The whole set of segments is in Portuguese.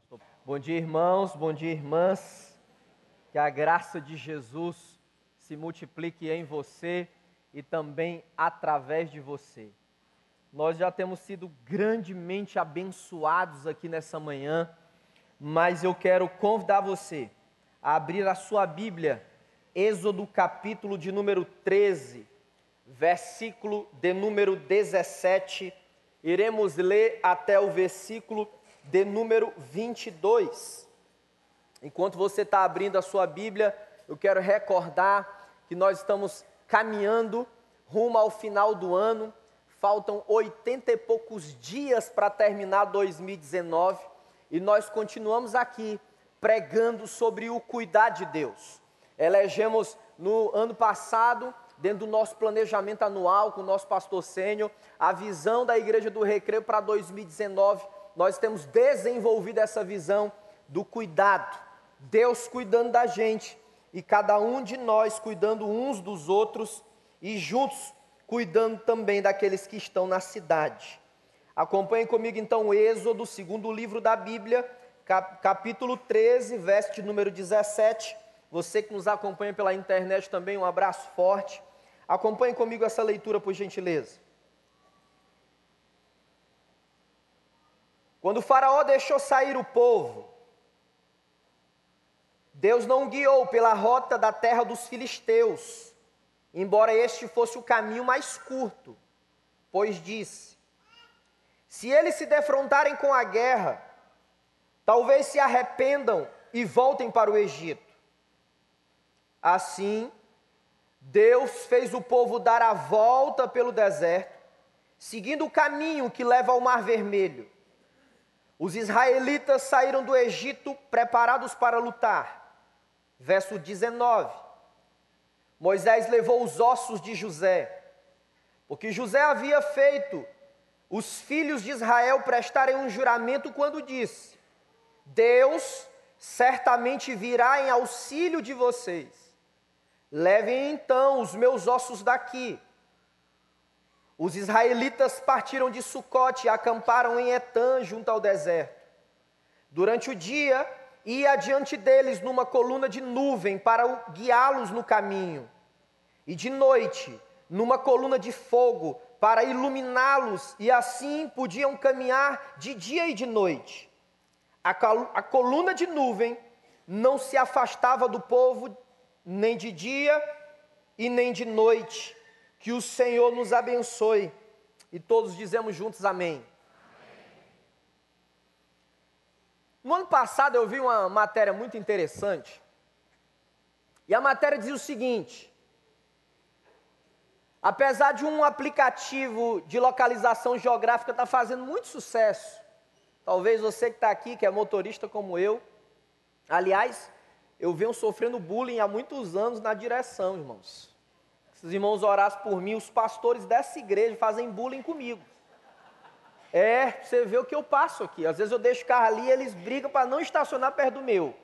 Pastor. Bom dia, irmãos, bom dia, irmãs. Que a graça de Jesus se multiplique em você e também através de você. Nós já temos sido grandemente abençoados aqui nessa manhã, mas eu quero convidar você a abrir a sua Bíblia, Êxodo capítulo de número 13, versículo de número 17. Iremos ler até o versículo de número 22. Enquanto você está abrindo a sua Bíblia, eu quero recordar que nós estamos caminhando rumo ao final do ano. Faltam 80 e poucos dias para terminar 2019 e nós continuamos aqui pregando sobre o cuidar de Deus. Elegemos no ano passado, dentro do nosso planejamento anual com o nosso pastor sênior, a visão da Igreja do Recreio para 2019 nós temos desenvolvido essa visão do cuidado, Deus cuidando da gente e cada um de nós cuidando uns dos outros e juntos cuidando também daqueles que estão na cidade. Acompanhe comigo então o Êxodo, segundo livro da Bíblia, capítulo 13, verso número 17. Você que nos acompanha pela internet também, um abraço forte. Acompanhe comigo essa leitura, por gentileza. Quando o Faraó deixou sair o povo, Deus não guiou pela rota da terra dos filisteus, embora este fosse o caminho mais curto, pois disse: Se eles se defrontarem com a guerra, talvez se arrependam e voltem para o Egito. Assim, Deus fez o povo dar a volta pelo deserto, seguindo o caminho que leva ao Mar Vermelho os israelitas saíram do Egito preparados para lutar. Verso 19. Moisés levou os ossos de José, porque José havia feito os filhos de Israel prestarem um juramento quando disse: Deus certamente virá em auxílio de vocês. Levem então os meus ossos daqui os israelitas partiram de Sucote e acamparam em Etã, junto ao deserto. Durante o dia, ia adiante deles numa coluna de nuvem para guiá-los no caminho, e de noite, numa coluna de fogo para iluminá-los, e assim podiam caminhar de dia e de noite. A, a coluna de nuvem não se afastava do povo nem de dia e nem de noite que o Senhor nos abençoe. E todos dizemos juntos amém. No ano passado eu vi uma matéria muito interessante. E a matéria diz o seguinte: apesar de um aplicativo de localização geográfica estar tá fazendo muito sucesso, talvez você que está aqui, que é motorista como eu, aliás, eu venho sofrendo bullying há muitos anos na direção, irmãos. Se os irmãos orassem por mim, os pastores dessa igreja fazem bullying comigo. É, você vê o que eu passo aqui. Às vezes eu deixo o carro ali e eles brigam para não estacionar perto do meu.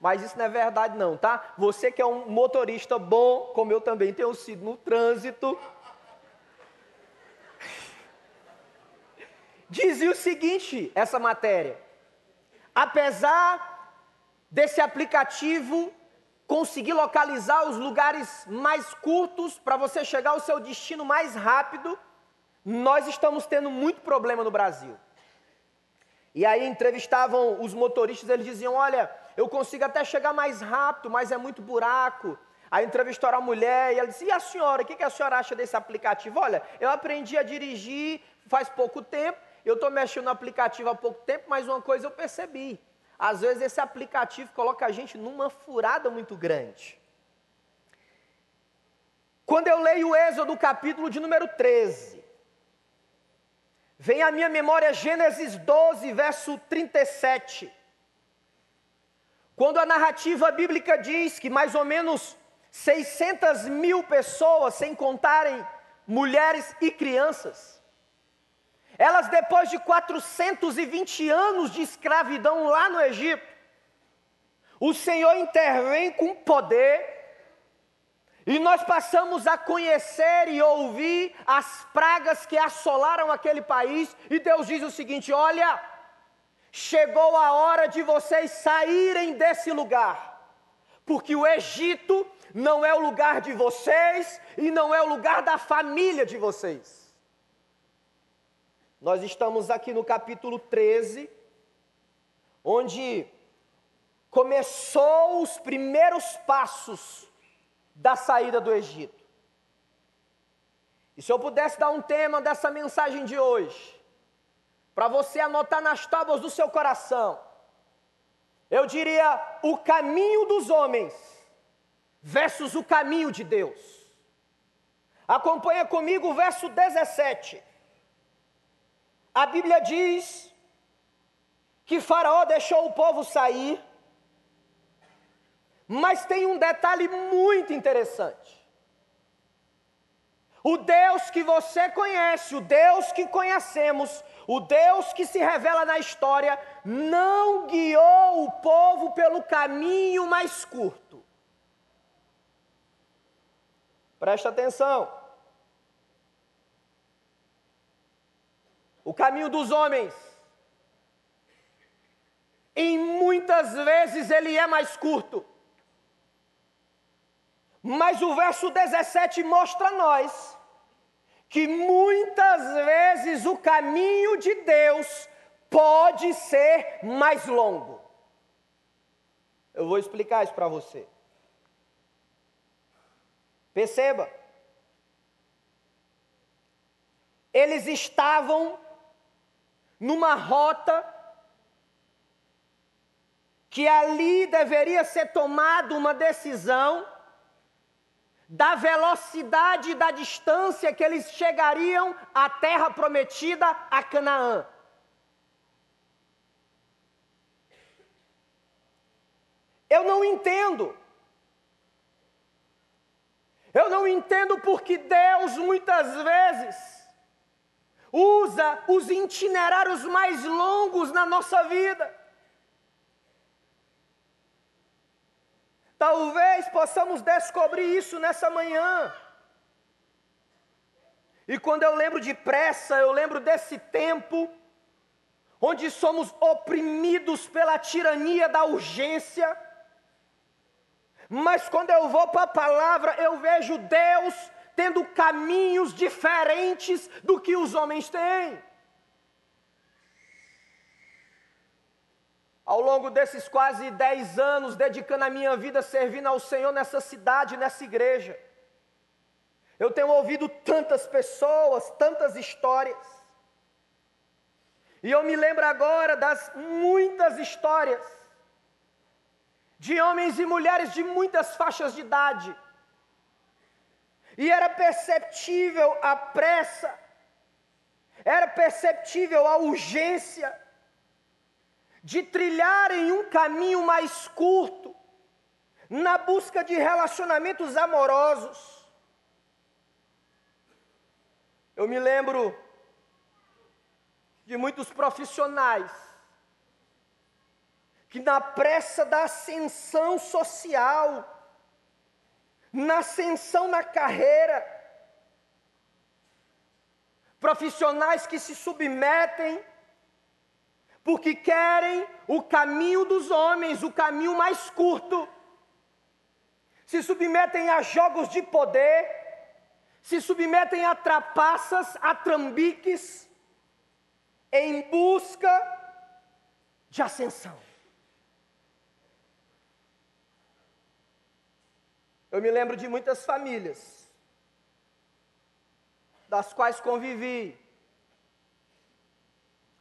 Mas isso não é verdade não, tá? Você que é um motorista bom, como eu também tenho sido no trânsito, dizia o seguinte, essa matéria: apesar desse aplicativo conseguir localizar os lugares mais curtos para você chegar ao seu destino mais rápido, nós estamos tendo muito problema no Brasil. E aí entrevistavam os motoristas, eles diziam: Olha, eu consigo até chegar mais rápido, mas é muito buraco. Aí entrevistaram a mulher e ela disse: E a senhora, o que a senhora acha desse aplicativo? Olha, eu aprendi a dirigir faz pouco tempo, eu estou mexendo no aplicativo há pouco tempo, mas uma coisa eu percebi: às vezes esse aplicativo coloca a gente numa furada muito grande. Quando eu leio o Êxodo capítulo de número 13, vem à minha memória Gênesis 12, verso 37. Quando a narrativa bíblica diz que mais ou menos 600 mil pessoas, sem contarem mulheres e crianças, elas, depois de 420 anos de escravidão lá no Egito, o Senhor intervém com poder e nós passamos a conhecer e ouvir as pragas que assolaram aquele país, e Deus diz o seguinte: olha, chegou a hora de vocês saírem desse lugar, porque o Egito não é o lugar de vocês e não é o lugar da família de vocês. Nós estamos aqui no capítulo 13, onde começou os primeiros passos da saída do Egito. E se eu pudesse dar um tema dessa mensagem de hoje, para você anotar nas tábuas do seu coração, eu diria o caminho dos homens versus o caminho de Deus. Acompanha comigo o verso 17. A Bíblia diz que Faraó deixou o povo sair, mas tem um detalhe muito interessante. O Deus que você conhece, o Deus que conhecemos, o Deus que se revela na história, não guiou o povo pelo caminho mais curto. Presta atenção. O caminho dos homens, em muitas vezes ele é mais curto. Mas o verso 17 mostra a nós que muitas vezes o caminho de Deus pode ser mais longo. Eu vou explicar isso para você. Perceba. Eles estavam numa rota que ali deveria ser tomada uma decisão da velocidade e da distância que eles chegariam à terra prometida, a Canaã. Eu não entendo. Eu não entendo porque Deus muitas vezes usa os itinerários mais longos na nossa vida. Talvez possamos descobrir isso nessa manhã. E quando eu lembro de pressa, eu lembro desse tempo onde somos oprimidos pela tirania da urgência. Mas quando eu vou para a palavra, eu vejo Deus tendo caminhos diferentes do que os homens têm. ao longo desses quase dez anos, dedicando a minha vida servindo ao Senhor nessa cidade, nessa igreja. Eu tenho ouvido tantas pessoas, tantas histórias. E eu me lembro agora das muitas histórias de homens e mulheres de muitas faixas de idade. E era perceptível a pressa, era perceptível a urgência, de trilharem um caminho mais curto, na busca de relacionamentos amorosos. Eu me lembro de muitos profissionais que, na pressa da ascensão social, na ascensão na carreira, profissionais que se submetem porque querem o caminho dos homens, o caminho mais curto. Se submetem a jogos de poder, se submetem a trapaças, a trambiques, em busca de ascensão. Eu me lembro de muitas famílias, das quais convivi,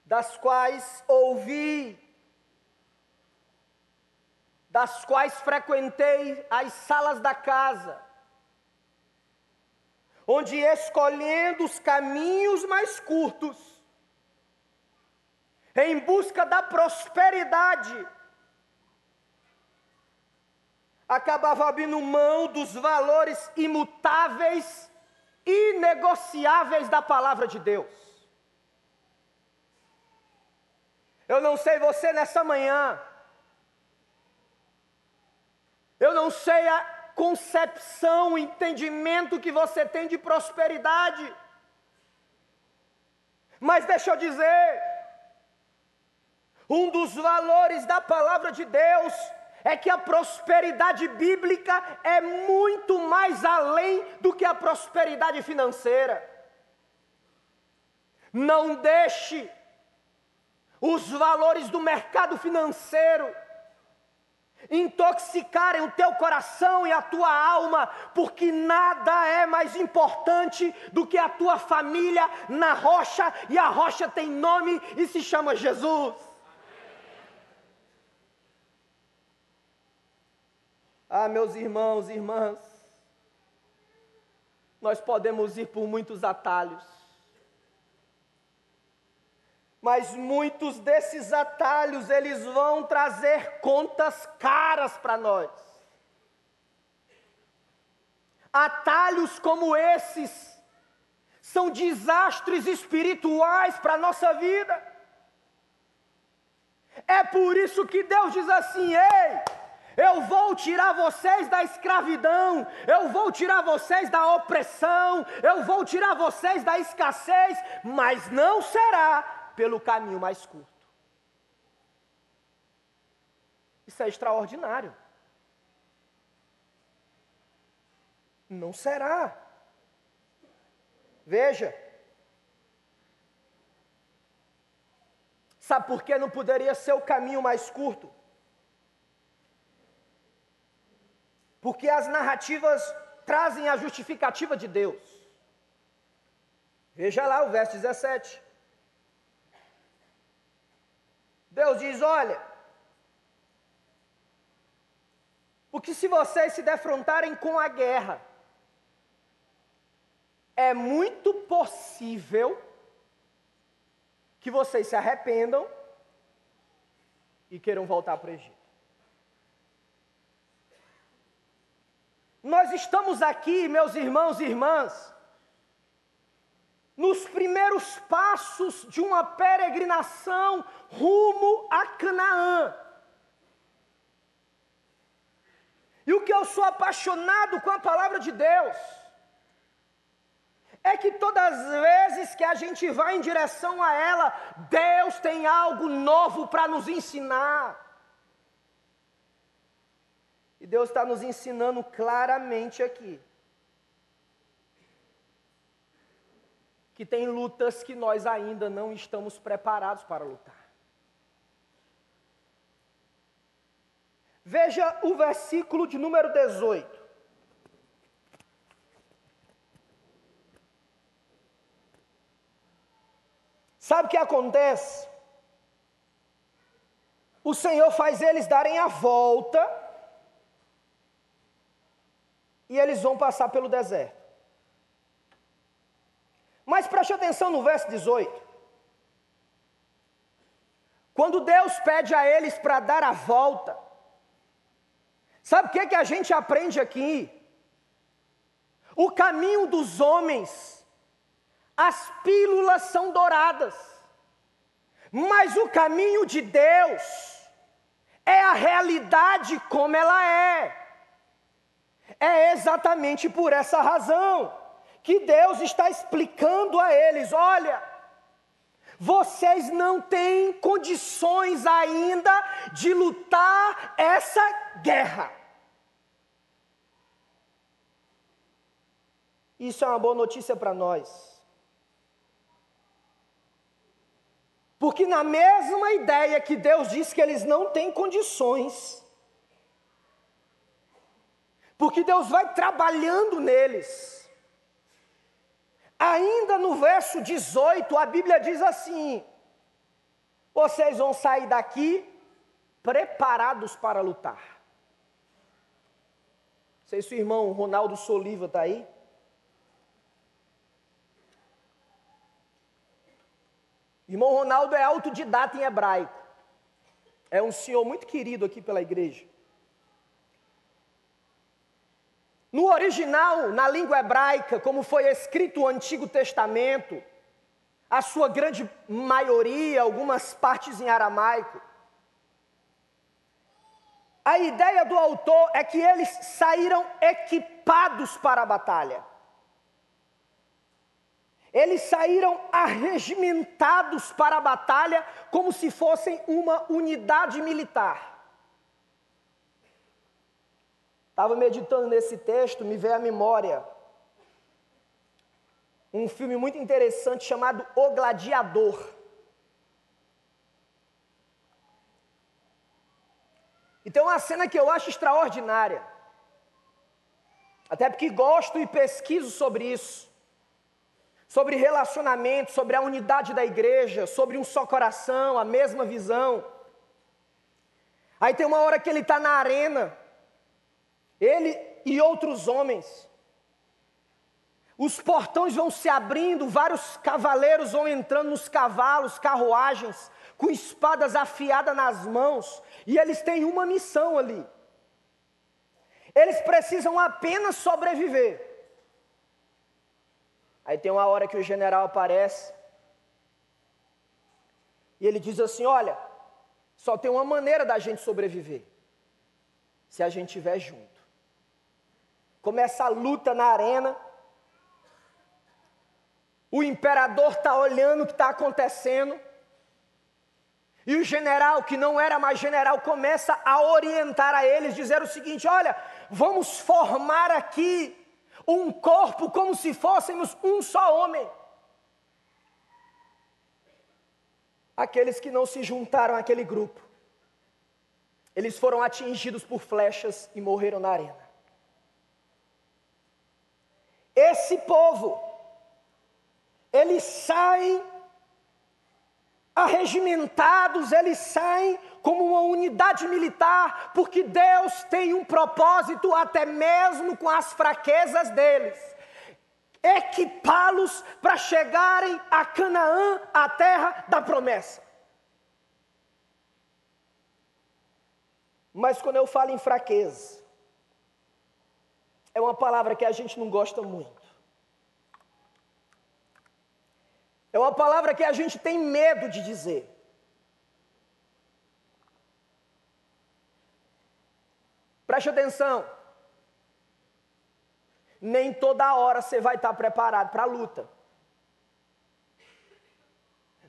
das quais ouvi, das quais frequentei as salas da casa, onde escolhendo os caminhos mais curtos, em busca da prosperidade, acabava abrindo mão dos valores imutáveis, inegociáveis da palavra de Deus. Eu não sei você nessa manhã. Eu não sei a concepção, o entendimento que você tem de prosperidade. Mas deixa eu dizer, Um dos valores da palavra de Deus é que a prosperidade bíblica é muito mais além do que a prosperidade financeira. Não deixe os valores do mercado financeiro intoxicarem o teu coração e a tua alma, porque nada é mais importante do que a tua família na rocha, e a rocha tem nome e se chama Jesus. Ah, meus irmãos e irmãs, nós podemos ir por muitos atalhos, mas muitos desses atalhos eles vão trazer contas caras para nós. Atalhos como esses são desastres espirituais para a nossa vida. É por isso que Deus diz assim: ei, eu vou tirar vocês da escravidão, eu vou tirar vocês da opressão, eu vou tirar vocês da escassez, mas não será pelo caminho mais curto. Isso é extraordinário. Não será. Veja. Sabe por que não poderia ser o caminho mais curto? Porque as narrativas trazem a justificativa de Deus. Veja lá o verso 17. Deus diz: olha, porque se vocês se defrontarem com a guerra, é muito possível que vocês se arrependam e queiram voltar para o Egito. Nós estamos aqui, meus irmãos e irmãs, nos primeiros passos de uma peregrinação rumo a Canaã. E o que eu sou apaixonado com a palavra de Deus é que todas as vezes que a gente vai em direção a ela, Deus tem algo novo para nos ensinar. E Deus está nos ensinando claramente aqui que tem lutas que nós ainda não estamos preparados para lutar. Veja o versículo de número 18. Sabe o que acontece? O Senhor faz eles darem a volta e eles vão passar pelo deserto. Mas preste atenção no verso 18. Quando Deus pede a eles para dar a volta, sabe o que, que a gente aprende aqui? O caminho dos homens, as pílulas são douradas, mas o caminho de Deus é a realidade como ela é. É exatamente por essa razão que Deus está explicando a eles: olha, vocês não têm condições ainda de lutar essa guerra. Isso é uma boa notícia para nós. Porque, na mesma ideia que Deus diz que eles não têm condições, porque Deus vai trabalhando neles, Ainda no verso 18, a Bíblia diz assim: Vocês vão sair daqui preparados para lutar. Não sei se o irmão Ronaldo Soliva está aí. Irmão Ronaldo é autodidata em hebraico. É um senhor muito querido aqui pela igreja. No original, na língua hebraica, como foi escrito o Antigo Testamento, a sua grande maioria, algumas partes em aramaico, a ideia do autor é que eles saíram equipados para a batalha. Eles saíram arregimentados para a batalha como se fossem uma unidade militar. Estava meditando nesse texto, me veio à memória um filme muito interessante chamado O Gladiador. E tem uma cena que eu acho extraordinária. Até porque gosto e pesquiso sobre isso sobre relacionamento, sobre a unidade da igreja, sobre um só coração, a mesma visão. Aí tem uma hora que ele está na arena, ele e outros homens. Os portões vão se abrindo, vários cavaleiros vão entrando nos cavalos, carruagens, com espadas afiadas nas mãos, e eles têm uma missão ali. Eles precisam apenas sobreviver. Aí tem uma hora que o general aparece e ele diz assim: Olha, só tem uma maneira da gente sobreviver, se a gente estiver junto. Começa a luta na arena. O imperador está olhando o que está acontecendo. E o general, que não era mais general, começa a orientar a eles, dizer o seguinte: olha, vamos formar aqui um corpo como se fôssemos um só homem. Aqueles que não se juntaram àquele grupo, eles foram atingidos por flechas e morreram na arena. Esse povo, eles saem arregimentados, eles saem como uma unidade militar, porque Deus tem um propósito até mesmo com as fraquezas deles. Equipá-los para chegarem a Canaã, a terra da promessa. Mas quando eu falo em fraqueza, é uma palavra que a gente não gosta muito. É uma palavra que a gente tem medo de dizer. Preste atenção. Nem toda hora você vai estar preparado para a luta.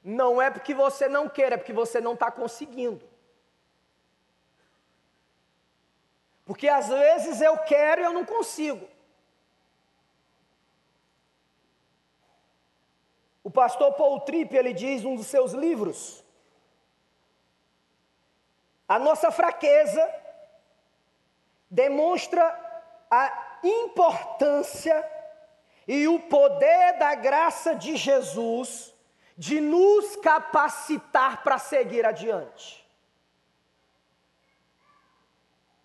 Não é porque você não quer, é porque você não está conseguindo. Porque às vezes eu quero e eu não consigo. O pastor Paul Tripp, ele diz num dos seus livros, a nossa fraqueza demonstra a importância e o poder da graça de Jesus de nos capacitar para seguir adiante.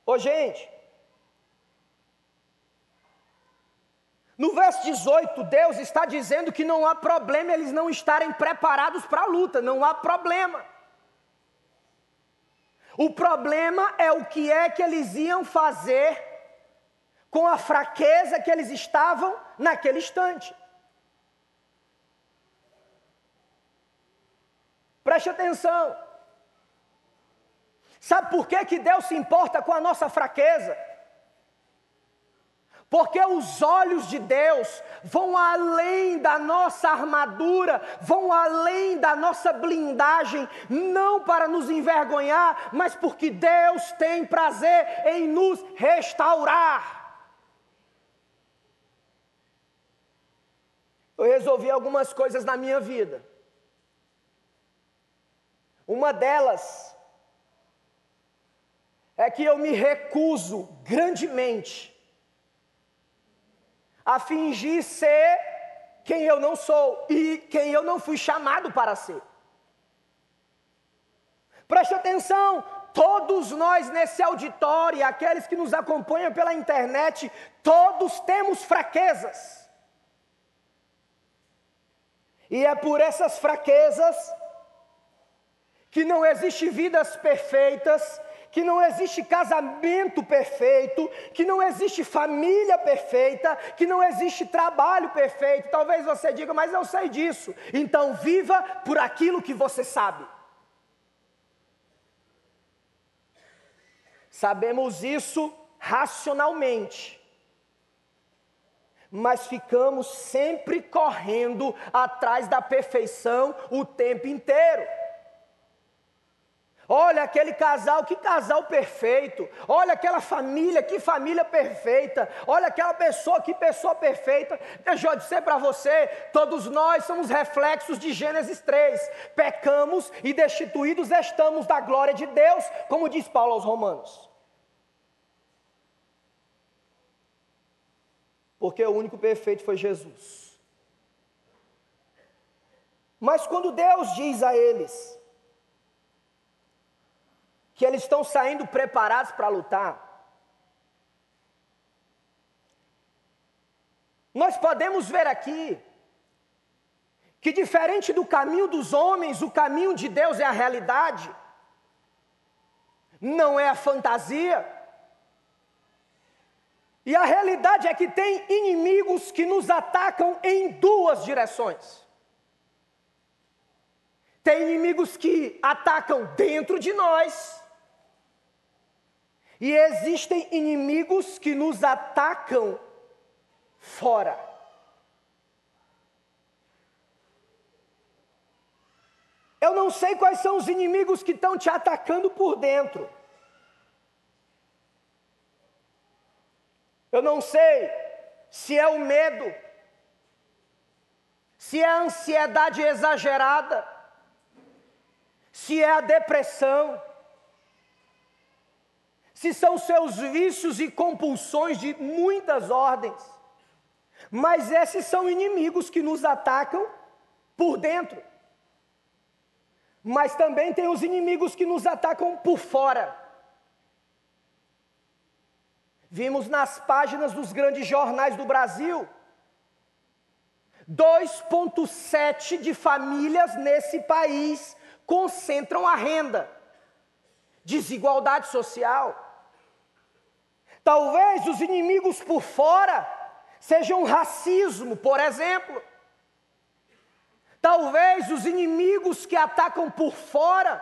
Ô gente, no verso 18, Deus está dizendo que não há problema eles não estarem preparados para a luta, não há problema. O problema é o que é que eles iam fazer com a fraqueza que eles estavam naquele instante. Preste atenção. Sabe por que, que Deus se importa com a nossa fraqueza? Porque os olhos de Deus vão além da nossa armadura, vão além da nossa blindagem, não para nos envergonhar, mas porque Deus tem prazer em nos restaurar. Eu resolvi algumas coisas na minha vida. Uma delas é que eu me recuso grandemente a fingir ser quem eu não sou e quem eu não fui chamado para ser. Preste atenção, todos nós nesse auditório, aqueles que nos acompanham pela internet, todos temos fraquezas. E é por essas fraquezas que não existe vidas perfeitas, que não existe casamento perfeito, que não existe família perfeita, que não existe trabalho perfeito. Talvez você diga, mas eu sei disso. Então viva por aquilo que você sabe. Sabemos isso racionalmente. mas ficamos sempre correndo atrás da perfeição o tempo inteiro. Olha aquele casal, que casal perfeito. Olha aquela família, que família perfeita. Olha aquela pessoa, que pessoa perfeita. Deixa eu dizer para você: todos nós somos reflexos de Gênesis 3. Pecamos e destituídos estamos da glória de Deus, como diz Paulo aos Romanos. Porque o único perfeito foi Jesus. Mas quando Deus diz a eles, que eles estão saindo preparados para lutar. Nós podemos ver aqui que, diferente do caminho dos homens, o caminho de Deus é a realidade, não é a fantasia. E a realidade é que tem inimigos que nos atacam em duas direções. Tem inimigos que atacam dentro de nós, e existem inimigos que nos atacam fora. Eu não sei quais são os inimigos que estão te atacando por dentro. Eu não sei se é o medo, se é a ansiedade exagerada, se é a depressão se são seus vícios e compulsões de muitas ordens. Mas esses são inimigos que nos atacam por dentro. Mas também tem os inimigos que nos atacam por fora. Vimos nas páginas dos grandes jornais do Brasil 2,7 de famílias nesse país concentram a renda. Desigualdade social. Talvez os inimigos por fora sejam racismo, por exemplo. Talvez os inimigos que atacam por fora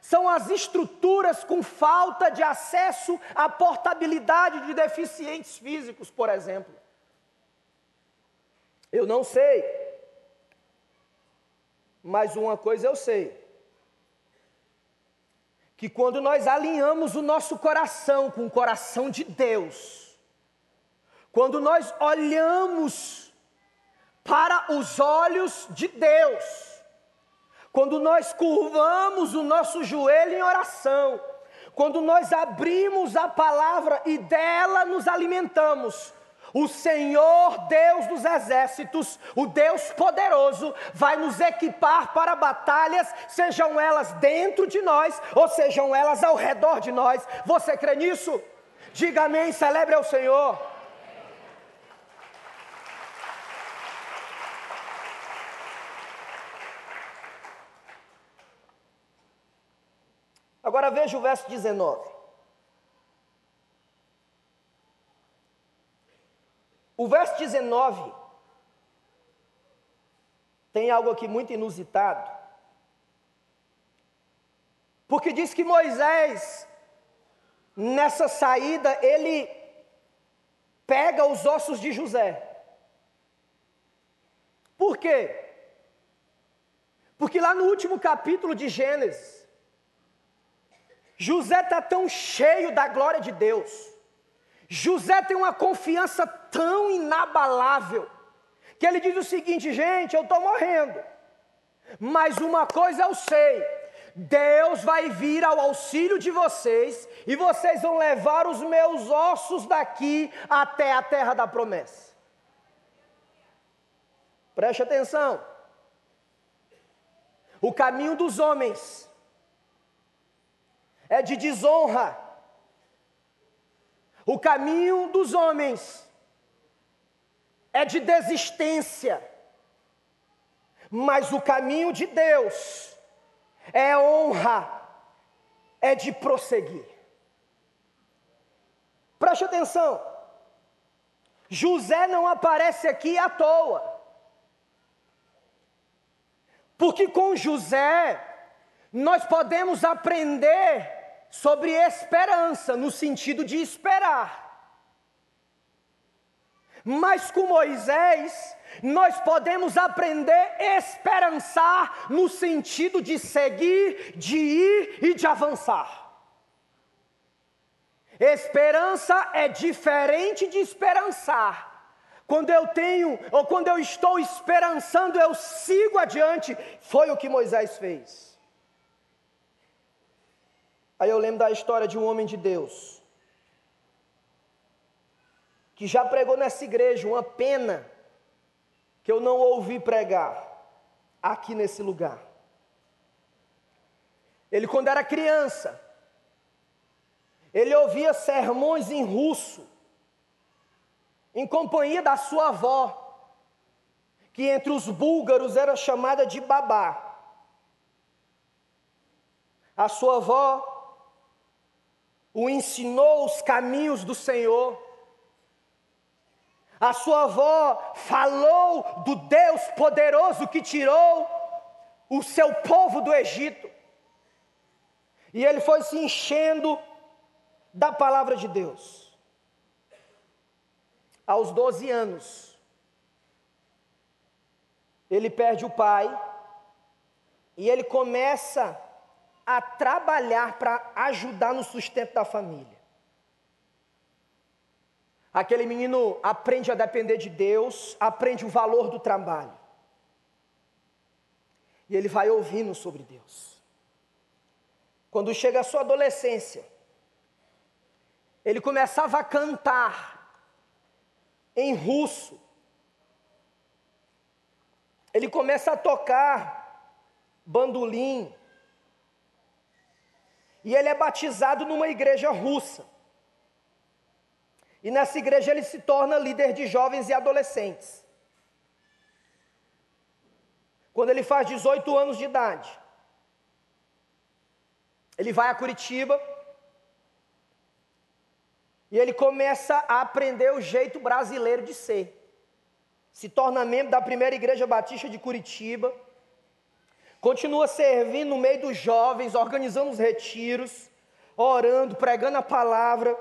são as estruturas com falta de acesso à portabilidade de deficientes físicos, por exemplo. Eu não sei. Mas uma coisa eu sei que quando nós alinhamos o nosso coração com o coração de Deus, quando nós olhamos para os olhos de Deus, quando nós curvamos o nosso joelho em oração, quando nós abrimos a palavra e dela nos alimentamos, o Senhor Deus dos exércitos, o Deus poderoso, vai nos equipar para batalhas, sejam elas dentro de nós ou sejam elas ao redor de nós. Você crê nisso? Diga amém, celebre ao Senhor. Agora veja o verso 19. O verso 19 tem algo aqui muito inusitado. Porque diz que Moisés, nessa saída, ele pega os ossos de José. Por quê? Porque lá no último capítulo de Gênesis, José está tão cheio da glória de Deus, José tem uma confiança tão inabalável, que ele diz o seguinte: gente, eu estou morrendo, mas uma coisa eu sei, Deus vai vir ao auxílio de vocês e vocês vão levar os meus ossos daqui até a terra da promessa. Preste atenção. O caminho dos homens é de desonra o caminho dos homens é de desistência, mas o caminho de Deus é honra, é de prosseguir. Preste atenção, José não aparece aqui à toa, porque com José nós podemos aprender sobre esperança, no sentido de esperar. Mas com Moisés, nós podemos aprender a esperançar no sentido de seguir, de ir e de avançar. Esperança é diferente de esperançar. Quando eu tenho, ou quando eu estou esperançando, eu sigo adiante. Foi o que Moisés fez. Aí eu lembro da história de um homem de Deus, que já pregou nessa igreja, uma pena que eu não ouvi pregar aqui nesse lugar. Ele, quando era criança, ele ouvia sermões em russo, em companhia da sua avó, que entre os búlgaros era chamada de babá. A sua avó o ensinou os caminhos do Senhor. A sua avó falou do Deus poderoso que tirou o seu povo do Egito. E ele foi se enchendo da palavra de Deus. Aos 12 anos, ele perde o pai e ele começa a trabalhar para ajudar no sustento da família. Aquele menino aprende a depender de Deus, aprende o valor do trabalho. E ele vai ouvindo sobre Deus. Quando chega a sua adolescência, ele começava a cantar em russo. Ele começa a tocar bandolim. E ele é batizado numa igreja russa. E nessa igreja ele se torna líder de jovens e adolescentes. Quando ele faz 18 anos de idade, ele vai a Curitiba e ele começa a aprender o jeito brasileiro de ser. Se torna membro da primeira igreja batista de Curitiba. Continua servindo no meio dos jovens, organizando os retiros, orando, pregando a palavra,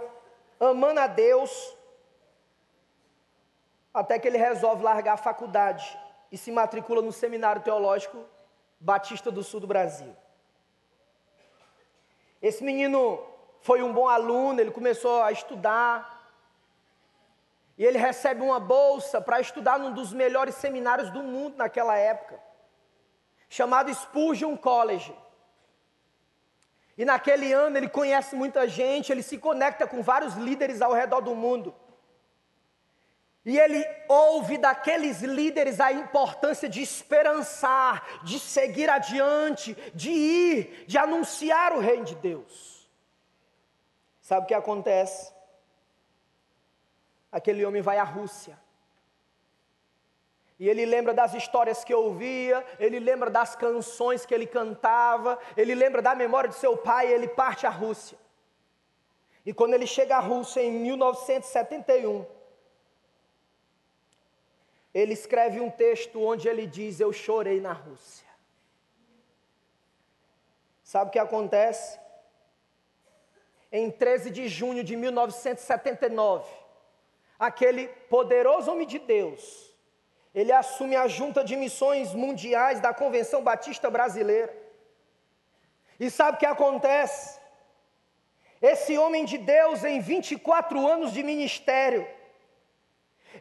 amando a Deus. Até que ele resolve largar a faculdade e se matricula no Seminário Teológico Batista do Sul do Brasil. Esse menino foi um bom aluno, ele começou a estudar. E ele recebe uma bolsa para estudar num dos melhores seminários do mundo naquela época, chamado Spurgeon College. E naquele ano ele conhece muita gente, ele se conecta com vários líderes ao redor do mundo. E ele ouve daqueles líderes a importância de esperançar, de seguir adiante, de ir, de anunciar o reino de Deus. Sabe o que acontece? Aquele homem vai à Rússia. E ele lembra das histórias que ouvia, ele lembra das canções que ele cantava, ele lembra da memória de seu pai, e ele parte à Rússia. E quando ele chega à Rússia em 1971, ele escreve um texto onde ele diz: Eu chorei na Rússia. Sabe o que acontece? em 13 de junho de 1979, aquele poderoso homem de Deus, ele assume a junta de missões mundiais da Convenção Batista Brasileira. E sabe o que acontece? Esse homem de Deus, em 24 anos de ministério,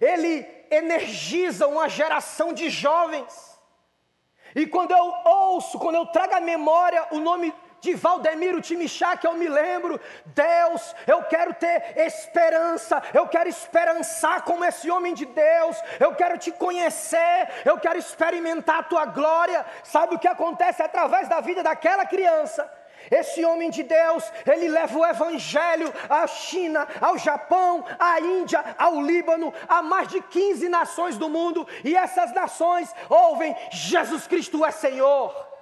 ele energiza uma geração de jovens. E quando eu ouço, quando eu trago à memória o nome de Valdemiro Timichá, eu me lembro, Deus, eu quero ter esperança, eu quero esperançar como esse homem de Deus, eu quero te conhecer, eu quero experimentar a tua glória. Sabe o que acontece através da vida daquela criança? Esse homem de Deus, ele leva o evangelho à China, ao Japão, à Índia, ao Líbano, a mais de 15 nações do mundo, e essas nações ouvem: Jesus Cristo é Senhor.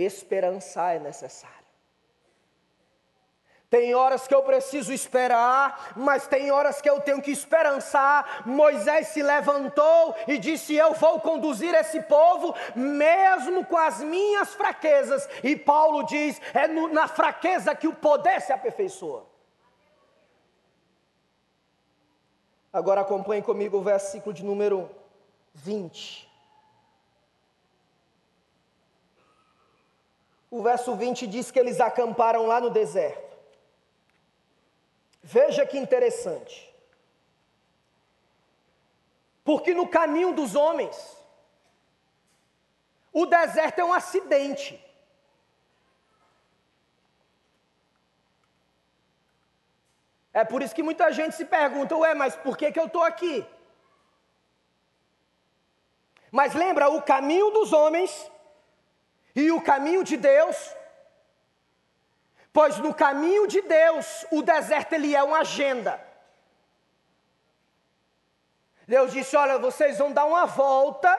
Esperançar é necessário. Tem horas que eu preciso esperar, mas tem horas que eu tenho que esperançar. Moisés se levantou e disse: Eu vou conduzir esse povo, mesmo com as minhas fraquezas. E Paulo diz: É no, na fraqueza que o poder se aperfeiçoa. Agora acompanhe comigo o versículo de número 20. O verso 20 diz que eles acamparam lá no deserto. Veja que interessante. Porque no caminho dos homens, o deserto é um acidente. É por isso que muita gente se pergunta, ué, mas por que, que eu estou aqui? Mas lembra, o caminho dos homens e o caminho de Deus, pois no caminho de Deus, o deserto ele é uma agenda. Deus disse: Olha, vocês vão dar uma volta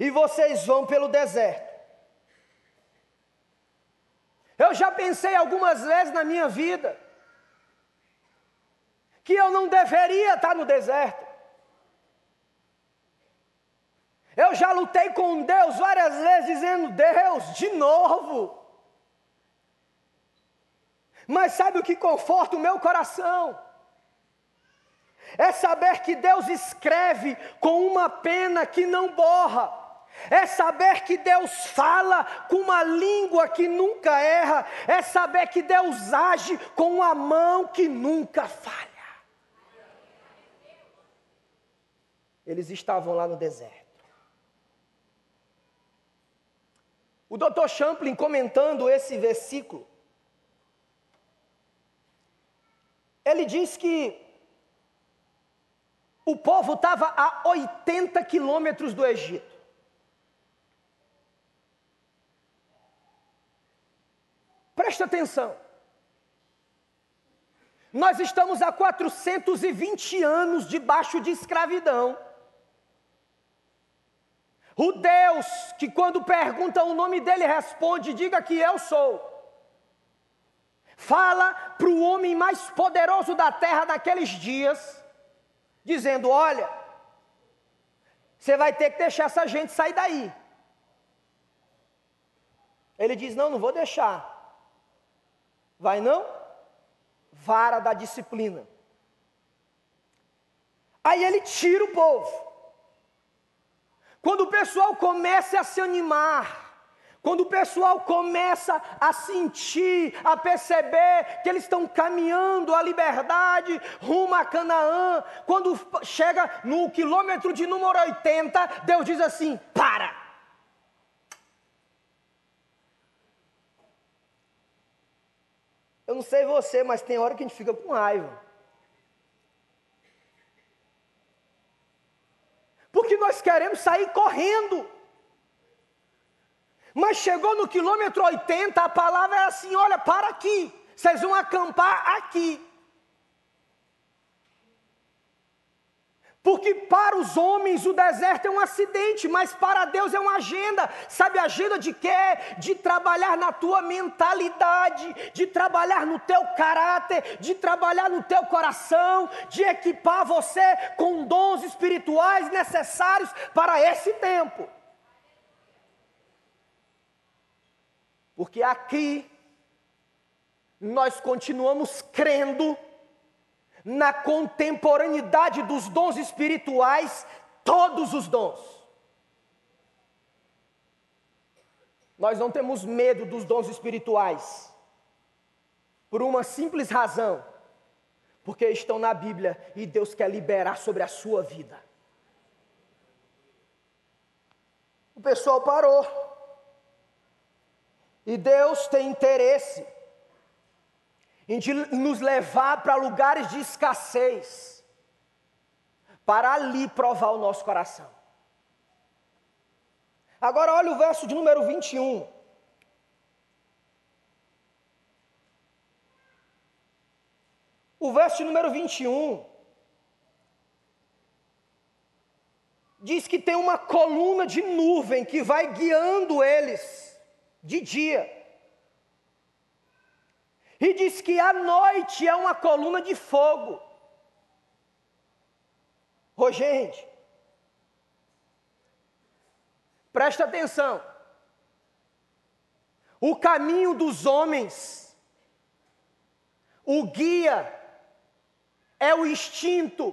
e vocês vão pelo deserto. Eu já pensei algumas vezes na minha vida que eu não deveria estar no deserto. Eu já lutei com Deus várias vezes, dizendo: Deus, de novo. Mas sabe o que conforta o meu coração? É saber que Deus escreve com uma pena que não borra. É saber que Deus fala com uma língua que nunca erra. É saber que Deus age com uma mão que nunca falha. Eles estavam lá no deserto. O Dr. Champlin, comentando esse versículo, ele diz que o povo estava a 80 quilômetros do Egito. Presta atenção. Nós estamos há 420 anos debaixo de escravidão. O Deus que, quando pergunta o nome dele, responde: diga que eu sou. Fala para o homem mais poderoso da terra naqueles dias, dizendo: Olha, você vai ter que deixar essa gente sair daí. Ele diz: Não, não vou deixar. Vai não? Vara da disciplina. Aí ele tira o povo. Quando o pessoal começa a se animar, quando o pessoal começa a sentir, a perceber que eles estão caminhando a liberdade rumo a Canaã, quando chega no quilômetro de número 80, Deus diz assim: para. Eu não sei você, mas tem hora que a gente fica com raiva. Porque nós queremos sair correndo. Mas chegou no quilômetro 80, a palavra é assim: olha, para aqui, vocês vão acampar aqui. Porque para os homens o deserto é um acidente, mas para Deus é uma agenda. Sabe agenda de quê? De trabalhar na tua mentalidade, de trabalhar no teu caráter, de trabalhar no teu coração, de equipar você com dons espirituais necessários para esse tempo. Porque aqui nós continuamos crendo na contemporaneidade dos dons espirituais, todos os dons. Nós não temos medo dos dons espirituais, por uma simples razão, porque estão na Bíblia e Deus quer liberar sobre a sua vida. O pessoal parou, e Deus tem interesse em nos levar para lugares de escassez, para ali provar o nosso coração. Agora olha o verso de número 21. O verso de número 21 diz que tem uma coluna de nuvem que vai guiando eles de dia. E diz que a noite é uma coluna de fogo. Ô gente, presta atenção. O caminho dos homens, o guia é o instinto.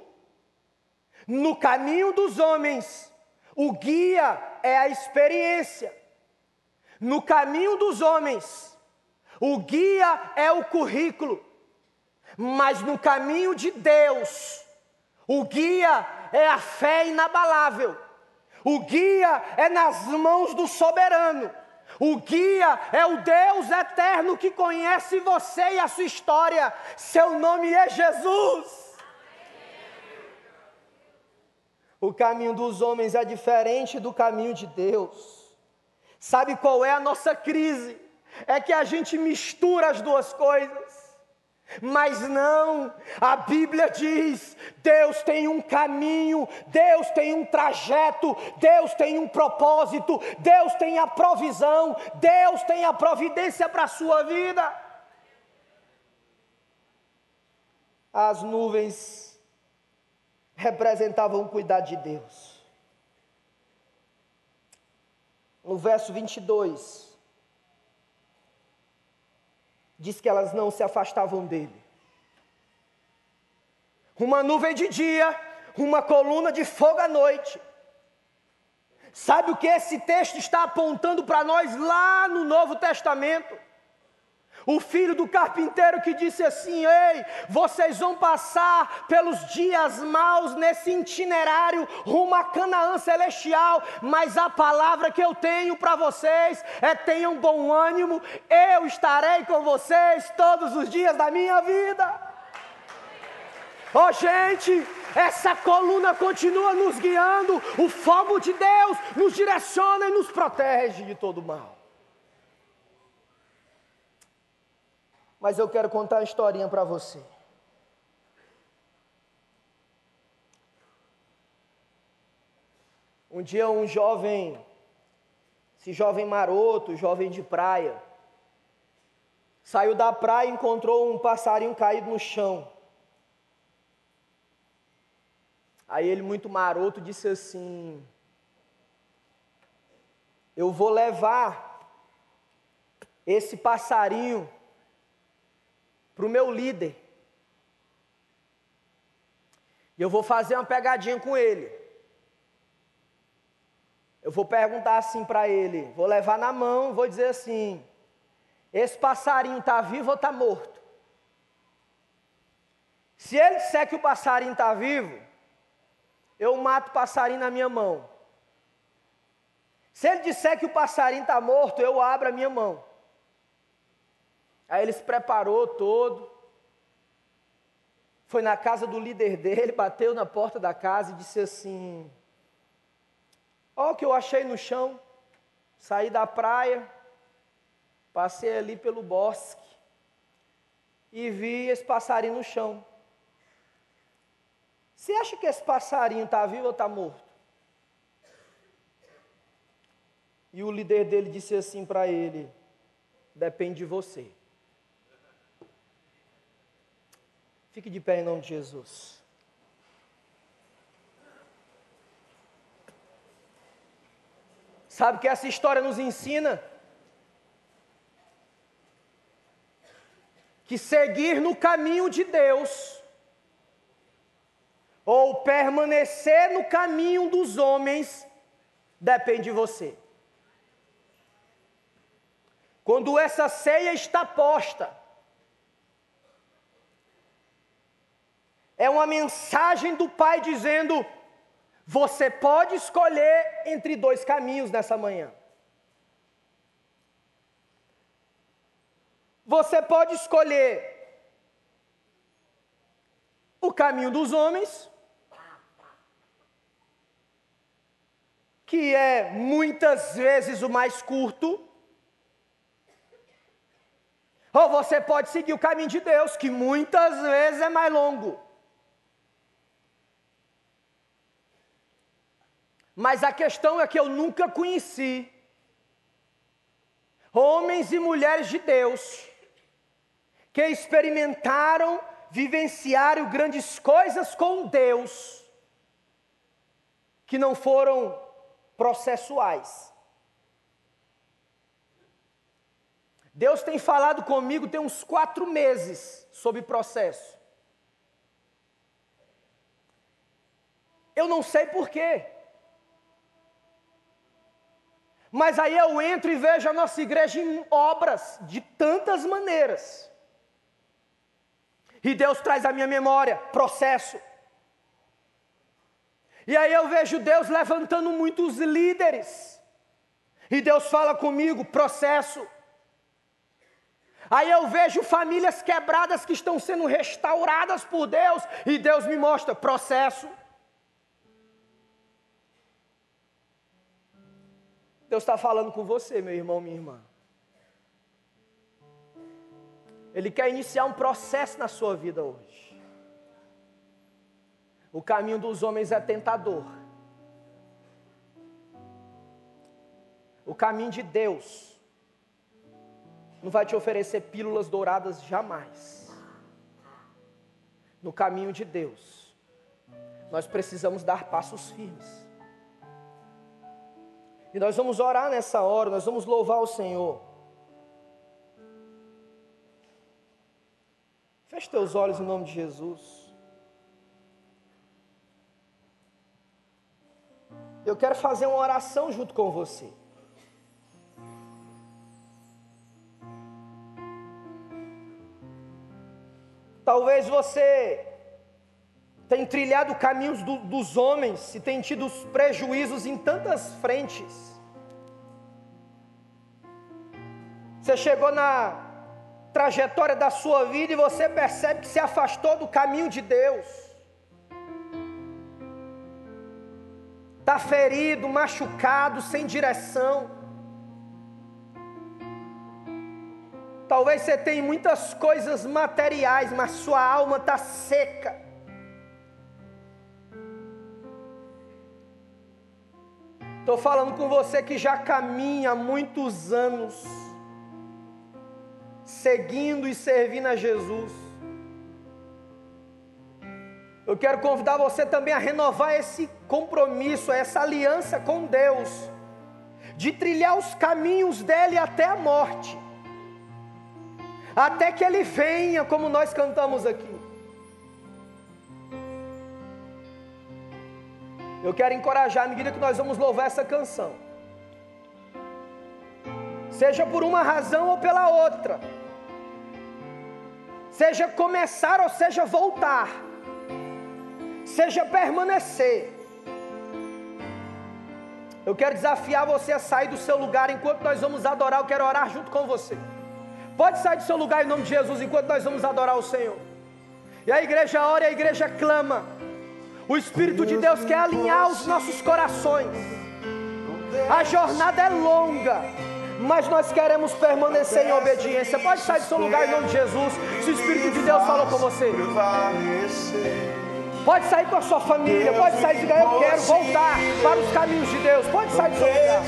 No caminho dos homens, o guia é a experiência. No caminho dos homens, o guia é o currículo. Mas no caminho de Deus, o guia é a fé inabalável. O guia é nas mãos do soberano. O guia é o Deus eterno que conhece você e a sua história. Seu nome é Jesus. O caminho dos homens é diferente do caminho de Deus. Sabe qual é a nossa crise? É que a gente mistura as duas coisas. Mas não, a Bíblia diz: Deus tem um caminho, Deus tem um trajeto, Deus tem um propósito, Deus tem a provisão, Deus tem a providência para a sua vida. As nuvens representavam o cuidado de Deus. No verso 22, diz que elas não se afastavam dele. Uma nuvem de dia, uma coluna de fogo à noite. Sabe o que esse texto está apontando para nós lá no Novo Testamento? O filho do carpinteiro que disse assim: Ei, vocês vão passar pelos dias maus nesse itinerário rumo a Canaã celestial, mas a palavra que eu tenho para vocês é: tenham bom ânimo, eu estarei com vocês todos os dias da minha vida. Oh, gente, essa coluna continua nos guiando, o fogo de Deus nos direciona e nos protege de todo mal. Mas eu quero contar uma historinha para você. Um dia um jovem, esse jovem maroto, jovem de praia, saiu da praia e encontrou um passarinho caído no chão. Aí ele, muito maroto, disse assim: Eu vou levar esse passarinho para o meu líder. E eu vou fazer uma pegadinha com ele. Eu vou perguntar assim para ele, vou levar na mão, vou dizer assim: esse passarinho está vivo ou está morto? Se ele disser que o passarinho está vivo, eu mato o passarinho na minha mão. Se ele disser que o passarinho está morto, eu abro a minha mão. Aí ele se preparou todo, foi na casa do líder dele, bateu na porta da casa e disse assim: Olha o que eu achei no chão. Saí da praia, passei ali pelo bosque e vi esse passarinho no chão. Você acha que esse passarinho está vivo ou está morto? E o líder dele disse assim para ele: Depende de você. Fique de pé em nome de Jesus. Sabe o que essa história nos ensina? Que seguir no caminho de Deus, ou permanecer no caminho dos homens, depende de você. Quando essa ceia está posta, é uma mensagem do Pai dizendo: você pode escolher entre dois caminhos nessa manhã. Você pode escolher o caminho dos homens, que é muitas vezes o mais curto, ou você pode seguir o caminho de Deus, que muitas vezes é mais longo. Mas a questão é que eu nunca conheci homens e mulheres de Deus que experimentaram, vivenciaram grandes coisas com Deus, que não foram processuais. Deus tem falado comigo tem uns quatro meses sobre processo. Eu não sei porquê. Mas aí eu entro e vejo a nossa igreja em obras de tantas maneiras. E Deus traz à minha memória processo. E aí eu vejo Deus levantando muitos líderes. E Deus fala comigo, processo. Aí eu vejo famílias quebradas que estão sendo restauradas por Deus, e Deus me mostra processo. Deus está falando com você, meu irmão, minha irmã. Ele quer iniciar um processo na sua vida hoje. O caminho dos homens é tentador. O caminho de Deus não vai te oferecer pílulas douradas jamais. No caminho de Deus, nós precisamos dar passos firmes. E nós vamos orar nessa hora, nós vamos louvar o Senhor. Feche teus olhos em nome de Jesus. Eu quero fazer uma oração junto com você. Talvez você tenha trilhado caminhos do, dos homens e tenha tido prejuízos em tantas frentes. Você chegou na trajetória da sua vida e você percebe que se afastou do caminho de Deus. Está ferido, machucado, sem direção. Talvez você tenha muitas coisas materiais, mas sua alma está seca. Estou falando com você que já caminha há muitos anos, seguindo e servindo a Jesus. Eu quero convidar você também a renovar esse compromisso, essa aliança com Deus, de trilhar os caminhos dele até a morte até que Ele venha, como nós cantamos aqui. Eu quero encorajar à medida que nós vamos louvar essa canção, seja por uma razão ou pela outra, seja começar ou seja voltar, seja permanecer. Eu quero desafiar você a sair do seu lugar enquanto nós vamos adorar. Eu quero orar junto com você. Pode sair do seu lugar em nome de Jesus enquanto nós vamos adorar o Senhor. E a igreja ora e a igreja clama. O Espírito de Deus quer alinhar os nossos corações. A jornada é longa, mas nós queremos permanecer em obediência. Pode sair do seu lugar em nome de Jesus, se o Espírito de Deus falou com você. Pode sair com a sua família, pode sair e dizer: Eu quero voltar para os caminhos de Deus. Pode sair do seu lugar.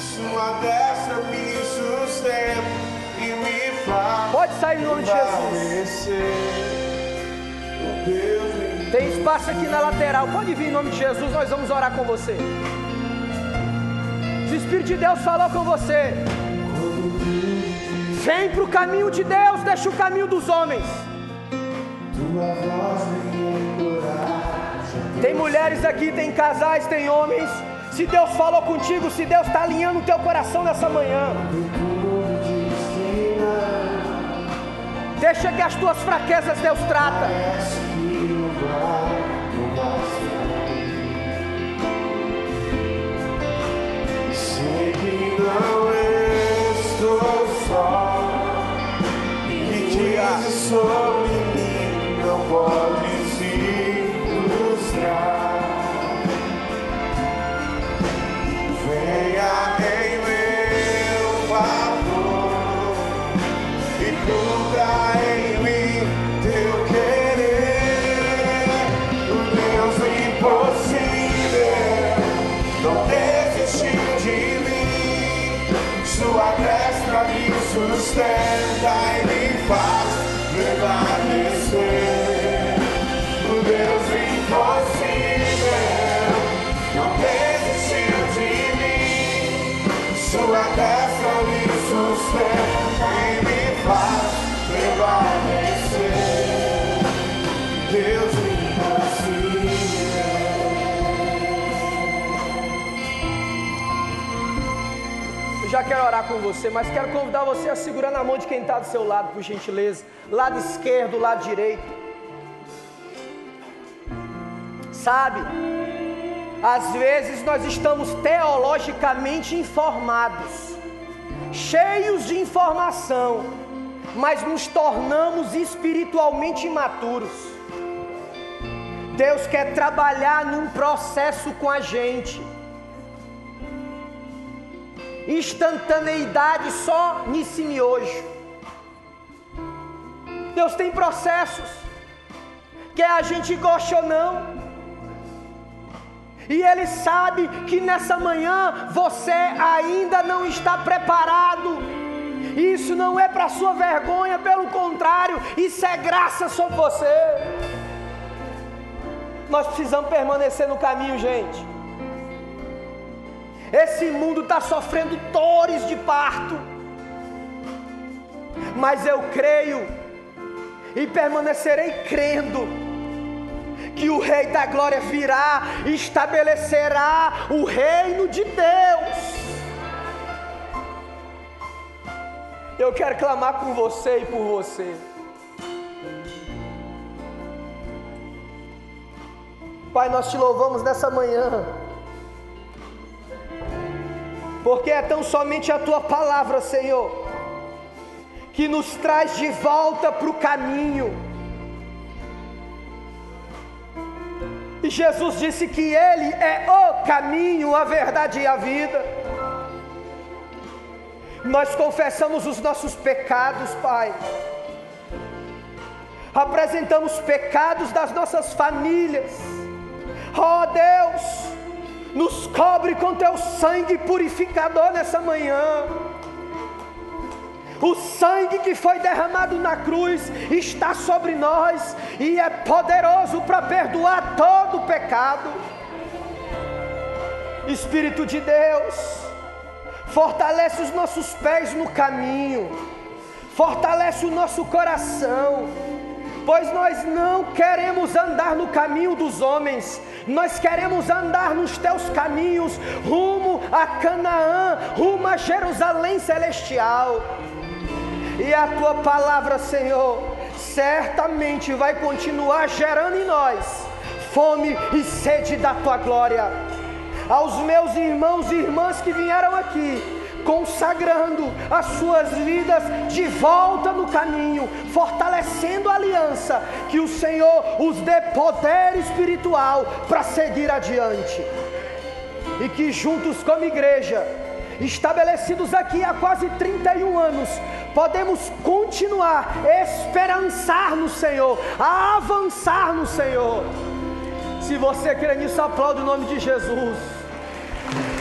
Sua destra me Pode sair em nome de Jesus. Tem espaço aqui na lateral. Pode vir em nome de Jesus. Nós vamos orar com você. Se o Espírito de Deus falou com você, vem para o caminho de Deus. Deixa o caminho dos homens. Tem mulheres aqui, tem casais, tem homens. Se Deus falou contigo, se Deus está alinhando o teu coração nessa manhã. Deixa que as tuas fraquezas Deus trata. Já quero orar com você, mas quero convidar você a segurar na mão de quem está do seu lado, por gentileza. Lado esquerdo, lado direito. Sabe, às vezes nós estamos teologicamente informados, cheios de informação, mas nos tornamos espiritualmente imaturos. Deus quer trabalhar num processo com a gente instantaneidade só nisso e hoje. Deus tem processos, quer a gente goste ou não. E Ele sabe que nessa manhã você ainda não está preparado. Isso não é para sua vergonha, pelo contrário, isso é graça sobre você. Nós precisamos permanecer no caminho, gente. Esse mundo está sofrendo dores de parto. Mas eu creio e permanecerei crendo que o Rei da Glória virá e estabelecerá o reino de Deus. Eu quero clamar com você e por você. Pai, nós te louvamos nessa manhã porque é tão somente a tua palavra, Senhor, que nos traz de volta para o caminho. E Jesus disse que Ele é o caminho, a verdade e a vida. Nós confessamos os nossos pecados, Pai. Apresentamos pecados das nossas famílias. Oh Deus, nos cobre com teu sangue purificador nessa manhã. O sangue que foi derramado na cruz está sobre nós e é poderoso para perdoar todo o pecado. Espírito de Deus, fortalece os nossos pés no caminho, fortalece o nosso coração pois nós não queremos andar no caminho dos homens, nós queremos andar nos teus caminhos, rumo a Canaã, rumo a Jerusalém celestial. E a tua palavra, Senhor, certamente vai continuar gerando em nós fome e sede da tua glória. Aos meus irmãos e irmãs que vieram aqui, consagrando as suas vidas de volta no caminho, fortalecendo a aliança, que o Senhor os dê poder espiritual para seguir adiante. E que juntos como igreja, estabelecidos aqui há quase 31 anos, podemos continuar esperançar no Senhor, avançar no Senhor. Se você crê nisso, aplaude o nome de Jesus.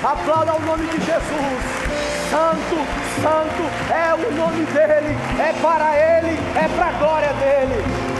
Aplauda o nome de Jesus. Santo, Santo é o nome dele, é para ele, é para a glória dele.